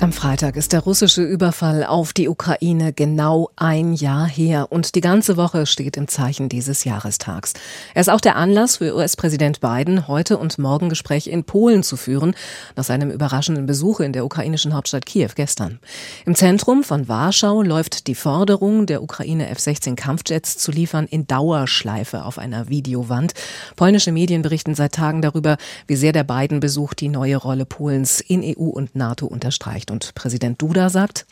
Am Freitag ist der russische Überfall auf die Ukraine genau ein Jahr her und die ganze Woche steht im Zeichen dieses Jahrestags. Er ist auch der Anlass für US-Präsident Biden, heute und morgen Gespräche in Polen zu führen, nach seinem überraschenden Besuch in der ukrainischen Hauptstadt Kiew gestern. Im Zentrum von Warschau läuft die Forderung, der Ukraine F-16 Kampfjets zu liefern, in Dauerschleife auf einer Videowand. Polnische Medien berichten seit Tagen darüber, wie sehr der Biden-Besuch die neue Rolle Polens in EU und NATO unterstreicht. Und Präsident Duda sagt,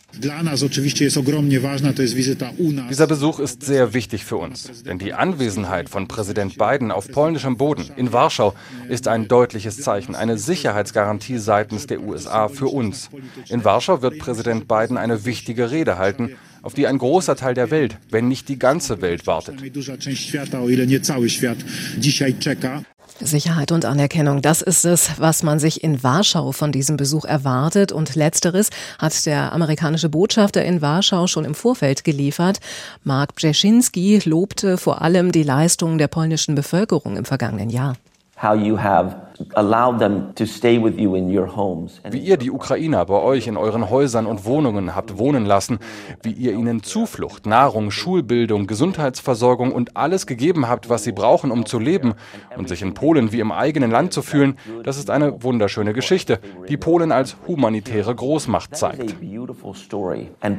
dieser Besuch ist sehr wichtig für uns, denn die Anwesenheit von Präsident Biden auf polnischem Boden in Warschau ist ein deutliches Zeichen, eine Sicherheitsgarantie seitens der USA für uns. In Warschau wird Präsident Biden eine wichtige Rede halten, auf die ein großer Teil der Welt, wenn nicht die ganze Welt wartet. Sicherheit und Anerkennung, das ist es, was man sich in Warschau von diesem Besuch erwartet. Und letzteres hat der amerikanische Botschafter in Warschau schon im Vorfeld geliefert. Mark Brzezinski lobte vor allem die Leistungen der polnischen Bevölkerung im vergangenen Jahr. How you have wie ihr die Ukrainer bei euch in euren Häusern und Wohnungen habt wohnen lassen, wie ihr ihnen Zuflucht, Nahrung, Schulbildung, Gesundheitsversorgung und alles gegeben habt, was sie brauchen, um zu leben und sich in Polen wie im eigenen Land zu fühlen, das ist eine wunderschöne Geschichte, die Polen als humanitäre Großmacht zeigt.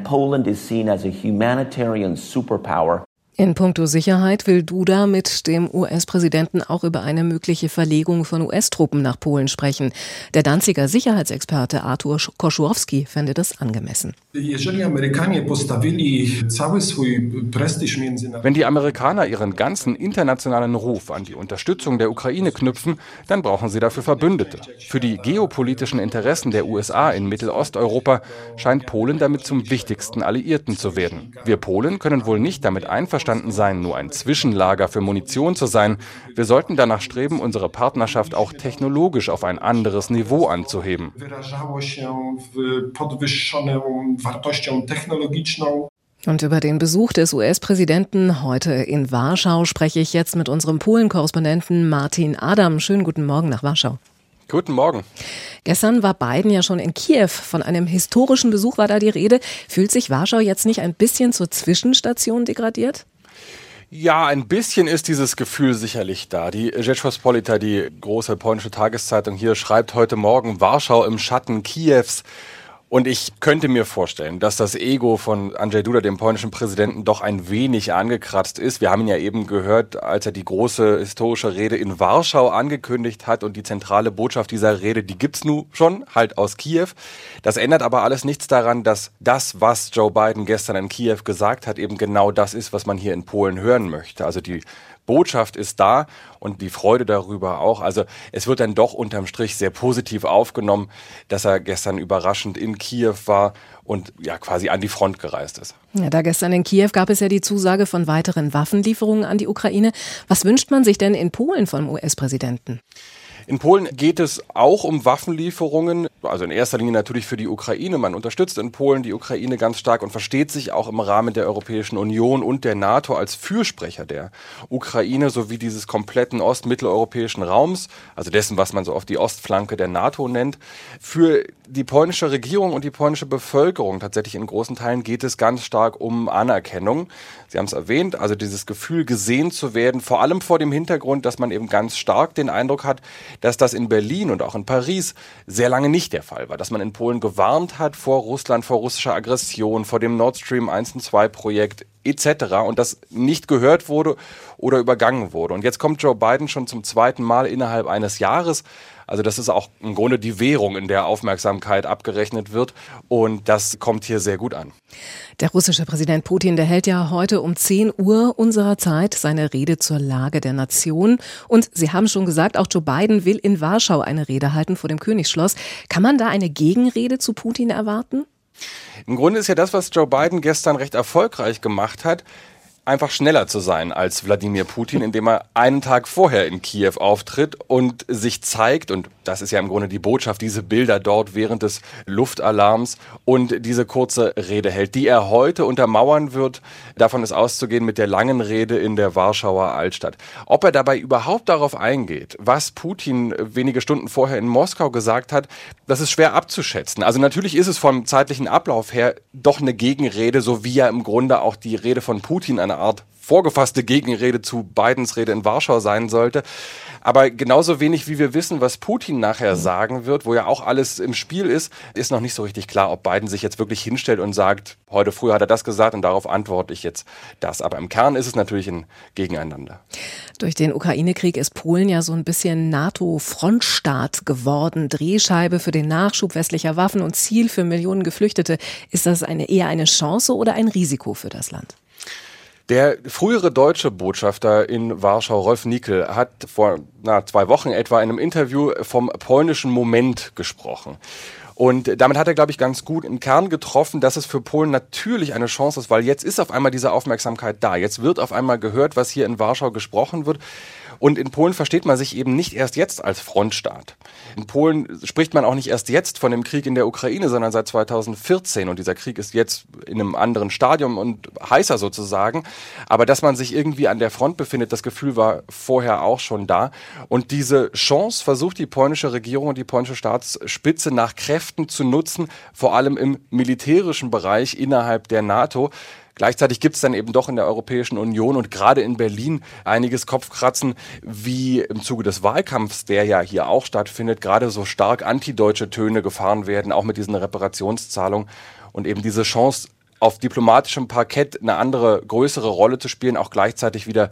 Poland is seen as a humanitarian superpower in puncto Sicherheit will Duda mit dem US-Präsidenten auch über eine mögliche Verlegung von US-Truppen nach Polen sprechen. Der Danziger Sicherheitsexperte Artur Koschwowski fände das angemessen. Wenn die Amerikaner ihren ganzen internationalen Ruf an die Unterstützung der Ukraine knüpfen, dann brauchen sie dafür Verbündete. Für die geopolitischen Interessen der USA in Mittelosteuropa scheint Polen damit zum wichtigsten Alliierten zu werden. Wir Polen können wohl nicht damit einverstanden einverstanden sein, nur ein Zwischenlager für Munition zu sein. Wir sollten danach streben, unsere Partnerschaft auch technologisch auf ein anderes Niveau anzuheben. Und über den Besuch des US-Präsidenten heute in Warschau spreche ich jetzt mit unserem Polen-Korrespondenten Martin Adam. Schönen guten Morgen nach Warschau. Guten Morgen. Gestern war Biden ja schon in Kiew. Von einem historischen Besuch war da die Rede. Fühlt sich Warschau jetzt nicht ein bisschen zur Zwischenstation degradiert? Ja, ein bisschen ist dieses Gefühl sicherlich da. Die Rzeczpospolita, die große polnische Tageszeitung hier, schreibt heute Morgen Warschau im Schatten Kiews. Und ich könnte mir vorstellen, dass das Ego von Andrzej Duda, dem polnischen Präsidenten, doch ein wenig angekratzt ist. Wir haben ihn ja eben gehört, als er die große historische Rede in Warschau angekündigt hat und die zentrale Botschaft dieser Rede, die gibt's nun schon, halt aus Kiew. Das ändert aber alles nichts daran, dass das, was Joe Biden gestern in Kiew gesagt hat, eben genau das ist, was man hier in Polen hören möchte. Also die Botschaft ist da und die Freude darüber auch. Also es wird dann doch unterm Strich sehr positiv aufgenommen, dass er gestern überraschend in Kiew war und ja quasi an die Front gereist ist. Ja, da gestern in Kiew gab es ja die Zusage von weiteren Waffenlieferungen an die Ukraine. Was wünscht man sich denn in Polen vom US-Präsidenten? In Polen geht es auch um Waffenlieferungen, also in erster Linie natürlich für die Ukraine. Man unterstützt in Polen die Ukraine ganz stark und versteht sich auch im Rahmen der Europäischen Union und der NATO als Fürsprecher der Ukraine sowie dieses kompletten ostmitteleuropäischen Raums, also dessen, was man so oft die Ostflanke der NATO nennt. Für die polnische Regierung und die polnische Bevölkerung tatsächlich in großen Teilen geht es ganz stark um Anerkennung. Sie haben es erwähnt, also dieses Gefühl gesehen zu werden, vor allem vor dem Hintergrund, dass man eben ganz stark den Eindruck hat, dass das in Berlin und auch in Paris sehr lange nicht der Fall war, dass man in Polen gewarnt hat vor Russland, vor russischer Aggression, vor dem Nord Stream 1 und 2 Projekt etc. und das nicht gehört wurde oder übergangen wurde. Und jetzt kommt Joe Biden schon zum zweiten Mal innerhalb eines Jahres. Also das ist auch im Grunde die Währung, in der Aufmerksamkeit abgerechnet wird. Und das kommt hier sehr gut an. Der russische Präsident Putin, der hält ja heute um 10 Uhr unserer Zeit seine Rede zur Lage der Nation. Und Sie haben schon gesagt, auch Joe Biden will in Warschau eine Rede halten vor dem Königsschloss. Kann man da eine Gegenrede zu Putin erwarten? Im Grunde ist ja das, was Joe Biden gestern recht erfolgreich gemacht hat, einfach schneller zu sein als Wladimir Putin, indem er einen Tag vorher in Kiew auftritt und sich zeigt, und das ist ja im Grunde die Botschaft, diese Bilder dort während des Luftalarms und diese kurze Rede hält, die er heute untermauern wird. Davon ist auszugehen mit der langen Rede in der Warschauer Altstadt. Ob er dabei überhaupt darauf eingeht, was Putin wenige Stunden vorher in Moskau gesagt hat, das ist schwer abzuschätzen. Also natürlich ist es vom zeitlichen Ablauf her doch eine Gegenrede, so wie ja im Grunde auch die Rede von Putin Art vorgefasste Gegenrede zu Bidens Rede in Warschau sein sollte. Aber genauso wenig wie wir wissen, was Putin nachher sagen wird, wo ja auch alles im Spiel ist, ist noch nicht so richtig klar, ob Biden sich jetzt wirklich hinstellt und sagt, heute früh hat er das gesagt und darauf antworte ich jetzt das. Aber im Kern ist es natürlich ein Gegeneinander. Durch den Ukraine-Krieg ist Polen ja so ein bisschen NATO-Frontstaat geworden, Drehscheibe für den Nachschub westlicher Waffen und Ziel für Millionen Geflüchtete. Ist das eine, eher eine Chance oder ein Risiko für das Land? Der frühere deutsche Botschafter in Warschau, Rolf Nickel, hat vor na, zwei Wochen etwa in einem Interview vom polnischen Moment gesprochen. Und damit hat er, glaube ich, ganz gut im Kern getroffen, dass es für Polen natürlich eine Chance ist, weil jetzt ist auf einmal diese Aufmerksamkeit da. Jetzt wird auf einmal gehört, was hier in Warschau gesprochen wird. Und in Polen versteht man sich eben nicht erst jetzt als Frontstaat. In Polen spricht man auch nicht erst jetzt von dem Krieg in der Ukraine, sondern seit 2014. Und dieser Krieg ist jetzt in einem anderen Stadium und heißer sozusagen. Aber dass man sich irgendwie an der Front befindet, das Gefühl war vorher auch schon da. Und diese Chance versucht die polnische Regierung und die polnische Staatsspitze nach Kräften zu nutzen, vor allem im militärischen Bereich innerhalb der NATO. Gleichzeitig gibt es dann eben doch in der Europäischen Union und gerade in Berlin einiges Kopfkratzen, wie im Zuge des Wahlkampfs, der ja hier auch stattfindet, gerade so stark antideutsche Töne gefahren werden, auch mit diesen Reparationszahlungen. Und eben diese Chance auf diplomatischem Parkett eine andere, größere Rolle zu spielen, auch gleichzeitig wieder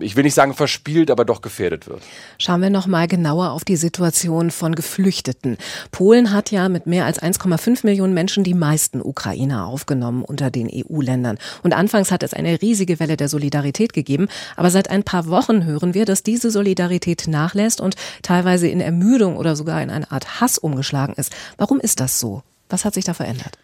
ich will nicht sagen verspielt, aber doch gefährdet wird. Schauen wir noch mal genauer auf die Situation von Geflüchteten. Polen hat ja mit mehr als 1,5 Millionen Menschen die meisten Ukrainer aufgenommen unter den EU-Ländern. Und anfangs hat es eine riesige Welle der Solidarität gegeben, aber seit ein paar Wochen hören wir, dass diese Solidarität nachlässt und teilweise in Ermüdung oder sogar in eine Art Hass umgeschlagen ist. Warum ist das so? Was hat sich da verändert?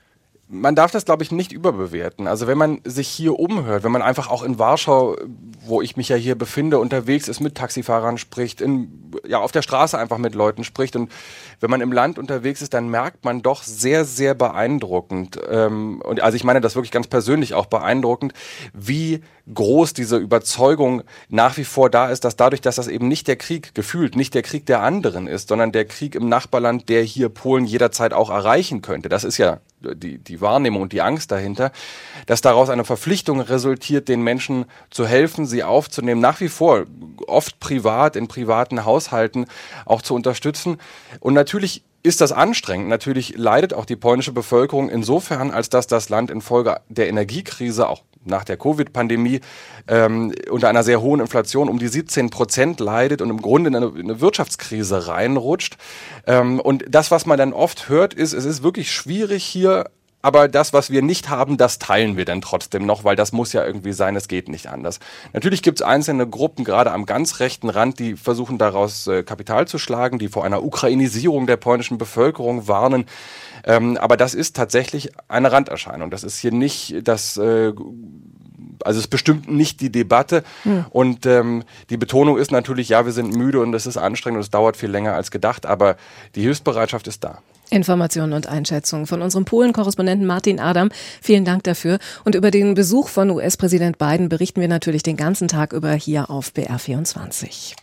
Man darf das, glaube ich, nicht überbewerten. Also wenn man sich hier umhört, wenn man einfach auch in Warschau, wo ich mich ja hier befinde, unterwegs ist, mit Taxifahrern spricht, in, ja, auf der Straße einfach mit Leuten spricht und wenn man im Land unterwegs ist, dann merkt man doch sehr, sehr beeindruckend, ähm, und also ich meine das wirklich ganz persönlich auch beeindruckend, wie groß diese Überzeugung nach wie vor da ist, dass dadurch, dass das eben nicht der Krieg gefühlt, nicht der Krieg der anderen ist, sondern der Krieg im Nachbarland, der hier Polen jederzeit auch erreichen könnte. Das ist ja die, die Wahrnehmung und die Angst dahinter, dass daraus eine Verpflichtung resultiert, den Menschen zu helfen, sie aufzunehmen, nach wie vor oft privat, in privaten Haushalten auch zu unterstützen. Und natürlich ist das anstrengend. Natürlich leidet auch die polnische Bevölkerung insofern, als dass das Land infolge der Energiekrise auch nach der Covid-Pandemie ähm, unter einer sehr hohen Inflation um die 17 Prozent leidet und im Grunde in eine, in eine Wirtschaftskrise reinrutscht. Ähm, und das, was man dann oft hört, ist, es ist wirklich schwierig hier aber das, was wir nicht haben, das teilen wir dann trotzdem noch, weil das muss ja irgendwie sein, es geht nicht anders. Natürlich gibt es einzelne Gruppen, gerade am ganz rechten Rand, die versuchen daraus äh, Kapital zu schlagen, die vor einer Ukrainisierung der polnischen Bevölkerung warnen. Ähm, aber das ist tatsächlich eine Randerscheinung. Das ist hier nicht das äh, also es bestimmt nicht die Debatte. Hm. Und ähm, die Betonung ist natürlich, ja, wir sind müde und es ist anstrengend und es dauert viel länger als gedacht, aber die Hilfsbereitschaft ist da. Informationen und Einschätzungen von unserem Polen-Korrespondenten Martin Adam. Vielen Dank dafür. Und über den Besuch von US-Präsident Biden berichten wir natürlich den ganzen Tag über hier auf BR24.